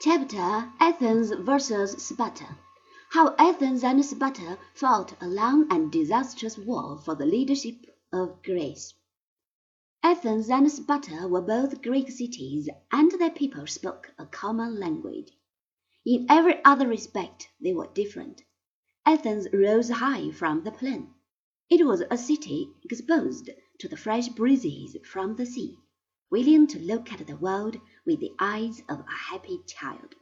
Chapter Athens versus Sparta. How Athens and Sparta fought a long and disastrous war for the leadership of Greece. Athens and Sparta were both Greek cities, and their people spoke a common language. In every other respect they were different. Athens rose high from the plain. It was a city exposed to the fresh breezes from the sea willing to look at the world with the eyes of a happy child.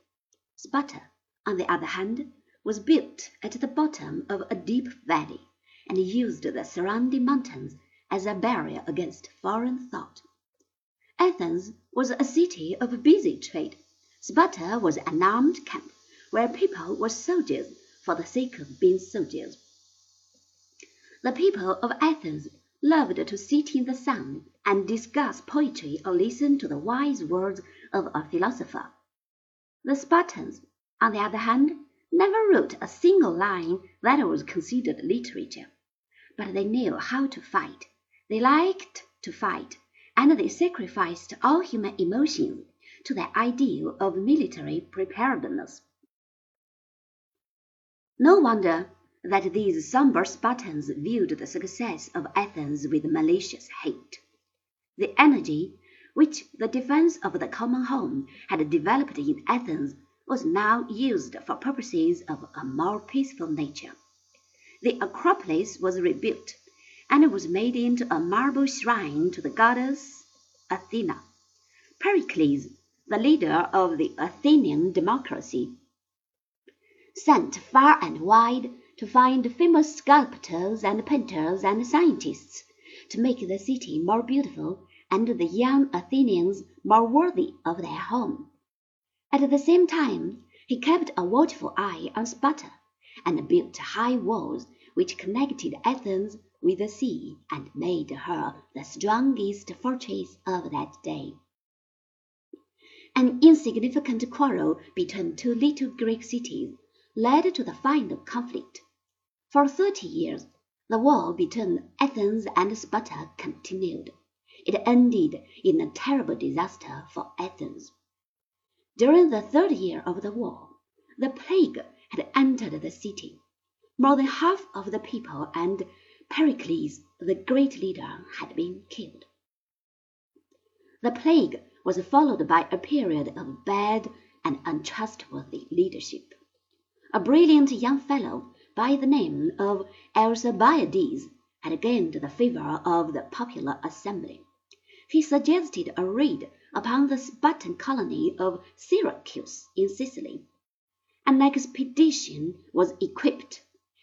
Sparta, on the other hand, was built at the bottom of a deep valley, and used the surrounding mountains as a barrier against foreign thought. Athens was a city of busy trade. Sparta was an armed camp, where people were soldiers for the sake of being soldiers. The people of Athens loved to sit in the sun and discuss poetry or listen to the wise words of a philosopher. The Spartans, on the other hand, never wrote a single line that was considered literature, but they knew how to fight. They liked to fight, and they sacrificed all human emotions to their ideal of military preparedness. No wonder that these sombre Spartans viewed the success of Athens with malicious hate. The energy which the defense of the common home had developed in Athens was now used for purposes of a more peaceful nature. The Acropolis was rebuilt, and was made into a marble shrine to the goddess Athena. Pericles, the leader of the Athenian democracy, sent far and wide to find famous sculptors and painters and scientists to make the city more beautiful and the young Athenians more worthy of their home. At the same time, he kept a watchful eye on Sparta, and built high walls which connected Athens with the sea and made her the strongest fortress of that day. An insignificant quarrel between two little Greek cities led to the final conflict. For thirty years the war between Athens and Sparta continued. It ended in a terrible disaster for Athens. During the third year of the war, the plague had entered the city. More than half of the people and Pericles, the great leader, had been killed. The plague was followed by a period of bad and untrustworthy leadership. A brilliant young fellow by the name of Alcibiades had gained the favor of the popular assembly. He suggested a raid upon the Spartan colony of Syracuse in Sicily. An expedition was equipped,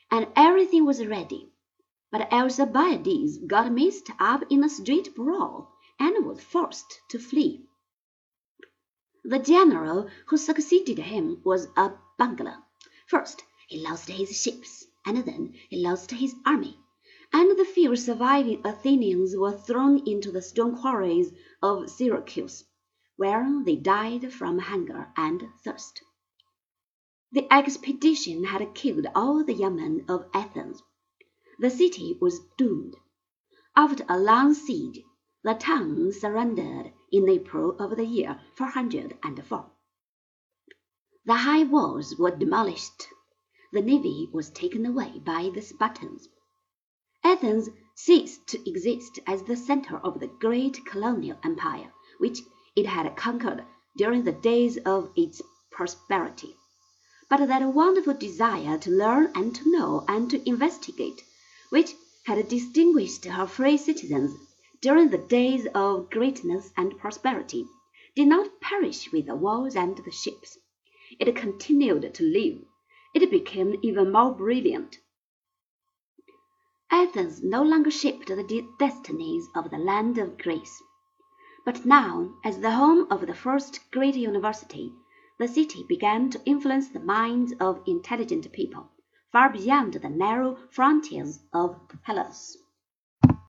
and everything was ready. But Alcibiades got mixed up in a street brawl and was forced to flee. The general who succeeded him was a bungler. First he lost his ships, and then he lost his army, and the few surviving Athenians were thrown into the stone quarries of Syracuse, where they died from hunger and thirst. The expedition had killed all the young men of Athens. The city was doomed. After a long siege, the town surrendered in April of the year 404. The high walls were demolished the navy was taken away by the Spartans. Athens ceased to exist as the center of the great colonial empire which it had conquered during the days of its prosperity. But that wonderful desire to learn and to know and to investigate, which had distinguished her free citizens during the days of greatness and prosperity, did not perish with the walls and the ships. It continued to live it became even more brilliant. Athens no longer shaped the destinies of the land of Greece. But now, as the home of the first great university, the city began to influence the minds of intelligent people far beyond the narrow frontiers of Hellas.